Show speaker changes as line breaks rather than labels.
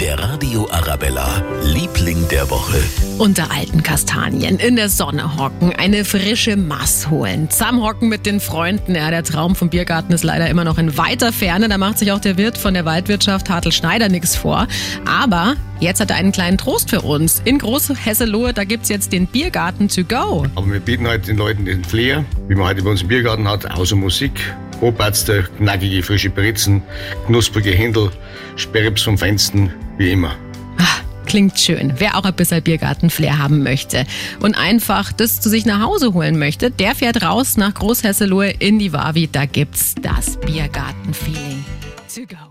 Der Radio Arabella, Liebling der Woche.
Unter alten Kastanien, in der Sonne hocken, eine frische Mass holen, zusammenhocken mit den Freunden. Ja, der Traum vom Biergarten ist leider immer noch in weiter Ferne. Da macht sich auch der Wirt von der Waldwirtschaft Hartl Schneider nichts vor. Aber jetzt hat er einen kleinen Trost für uns. In Großhesselohe, da gibt es jetzt den Biergarten to go.
Aber wir bieten halt den Leuten den Flair, wie man heute bei uns im Biergarten hat, außer Musik. Oberste, knackige frische Britzen, knusprige Händel, Sperrips vom Feinsten, wie immer.
Ah, Klingt schön. Wer auch ein bisschen Biergarten-Flair haben möchte und einfach das zu sich nach Hause holen möchte, der fährt raus nach Großhesselohe in die Wavi. Da gibt's das Biergarten-Feeling. Go.